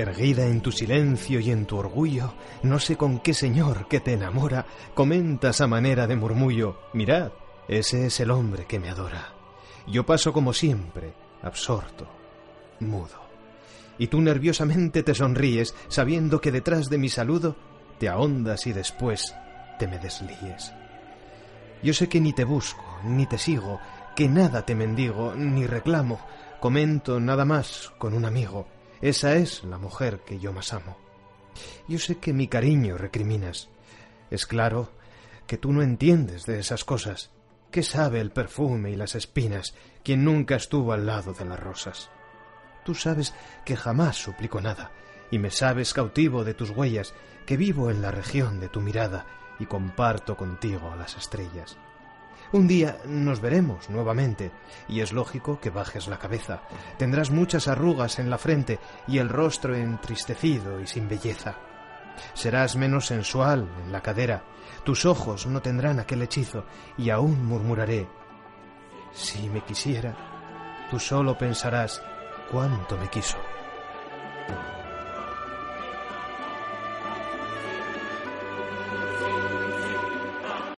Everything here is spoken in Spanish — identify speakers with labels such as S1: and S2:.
S1: Erguida en tu silencio y en tu orgullo, no sé con qué señor que te enamora, comentas a manera de murmullo, mirad, ese es el hombre que me adora. Yo paso como siempre, absorto, mudo. Y tú nerviosamente te sonríes, sabiendo que detrás de mi saludo te ahondas y después te me deslíes. Yo sé que ni te busco, ni te sigo, que nada te mendigo, ni reclamo, comento nada más con un amigo. Esa es la mujer que yo más amo. Yo sé que mi cariño recriminas. Es claro que tú no entiendes de esas cosas. ¿Qué sabe el perfume y las espinas quien nunca estuvo al lado de las rosas? Tú sabes que jamás suplico nada, y me sabes cautivo de tus huellas, que vivo en la región de tu mirada y comparto contigo las estrellas. Un día nos veremos nuevamente, y es lógico que bajes la cabeza. Tendrás muchas arrugas en la frente y el rostro entristecido y sin belleza. Serás menos sensual en la cadera, tus ojos no tendrán aquel hechizo, y aún murmuraré, si me quisiera, tú solo pensarás cuánto me quiso.